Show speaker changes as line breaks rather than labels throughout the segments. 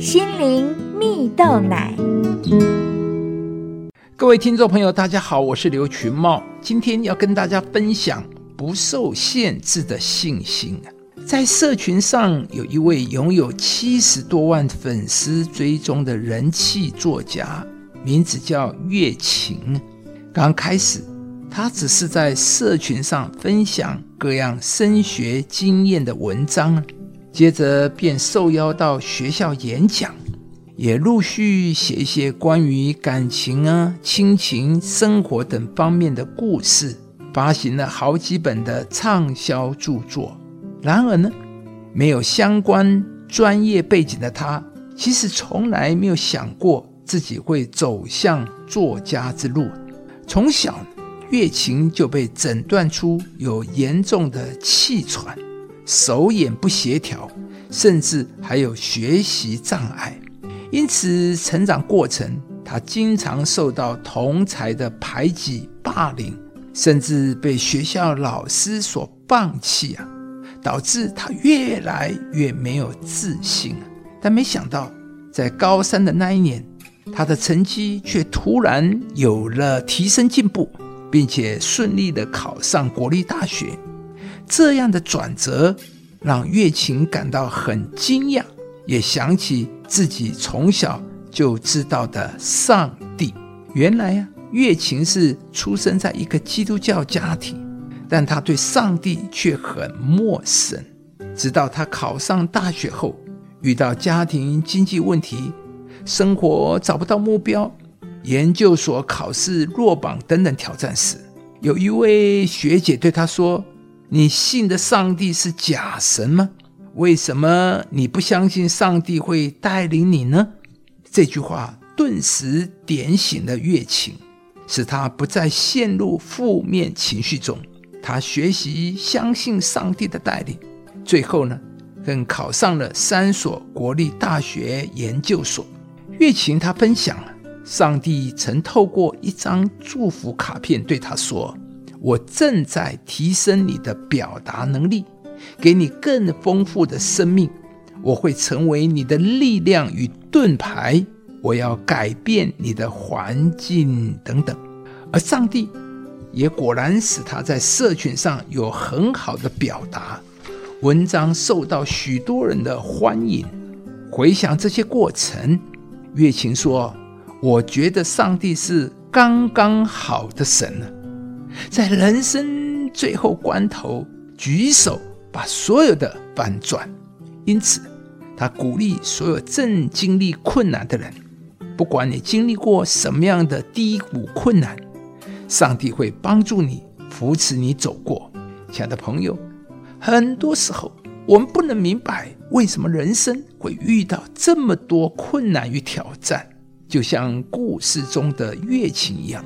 心灵蜜豆奶。
各位听众朋友，大家好，我是刘群茂，今天要跟大家分享不受限制的信心。在社群上，有一位拥有七十多万粉丝追踪的人气作家，名字叫月晴。刚开始，他只是在社群上分享各样升学经验的文章。接着便受邀到学校演讲，也陆续写一些关于感情啊、亲情、生活等方面的故事，发行了好几本的畅销著作。然而呢，没有相关专业背景的他，其实从来没有想过自己会走向作家之路。从小，月琴就被诊断出有严重的气喘。手眼不协调，甚至还有学习障碍，因此成长过程他经常受到同才的排挤、霸凌，甚至被学校老师所放弃啊，导致他越来越没有自信。但没想到，在高三的那一年，他的成绩却突然有了提升进步，并且顺利的考上国立大学。这样的转折让月琴感到很惊讶，也想起自己从小就知道的上帝。原来呀，月琴是出生在一个基督教家庭，但他对上帝却很陌生。直到他考上大学后，遇到家庭经济问题、生活找不到目标、研究所考试落榜等等挑战时，有一位学姐对他说。你信的上帝是假神吗？为什么你不相信上帝会带领你呢？这句话顿时点醒了月琴，使他不再陷入负面情绪中。他学习相信上帝的带领，最后呢，更考上了三所国立大学研究所。月琴他分享了，上帝曾透过一张祝福卡片对他说。我正在提升你的表达能力，给你更丰富的生命。我会成为你的力量与盾牌。我要改变你的环境等等。而上帝也果然使他在社群上有很好的表达，文章受到许多人的欢迎。回想这些过程，月琴说：“我觉得上帝是刚刚好的神。”在人生最后关头，举手把所有的翻转。因此，他鼓励所有正经历困难的人，不管你经历过什么样的低谷困难，上帝会帮助你，扶持你走过。亲爱的朋友，很多时候我们不能明白为什么人生会遇到这么多困难与挑战，就像故事中的月琴一样，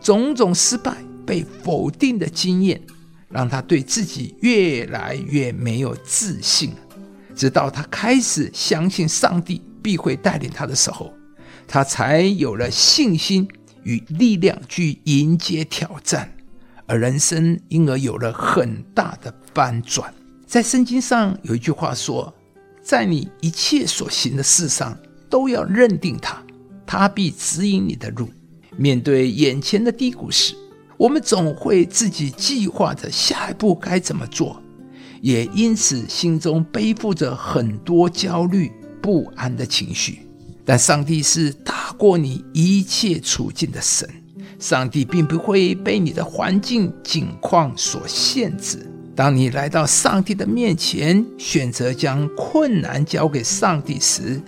种种失败。被否定的经验，让他对自己越来越没有自信。直到他开始相信上帝必会带领他的时候，他才有了信心与力量去迎接挑战，而人生因而有了很大的翻转。在圣经上有一句话说：“在你一切所行的事上，都要认定他，他必指引你的路。”面对眼前的低谷时，我们总会自己计划着下一步该怎么做，也因此心中背负着很多焦虑不安的情绪。但上帝是大过你一切处境的神，上帝并不会被你的环境境况所限制。当你来到上帝的面前，选择将困难交给上帝时，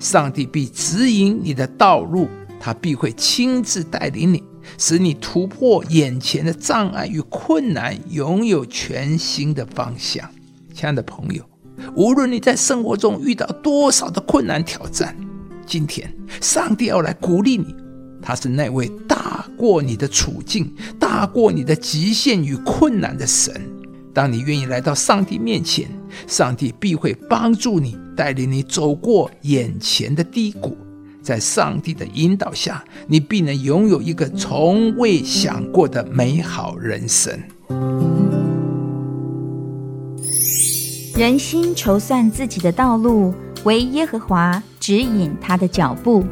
上帝必指引你的道路，他必会亲自带领你。使你突破眼前的障碍与困难，拥有全新的方向。亲爱的朋友，无论你在生活中遇到多少的困难挑战，今天上帝要来鼓励你。他是那位大过你的处境、大过你的极限与困难的神。当你愿意来到上帝面前，上帝必会帮助你，带领你走过眼前的低谷。在上帝的引导下，你必能拥有一个从未想过的美好人生。
人心筹算自己的道路，唯耶和华指引他的脚步。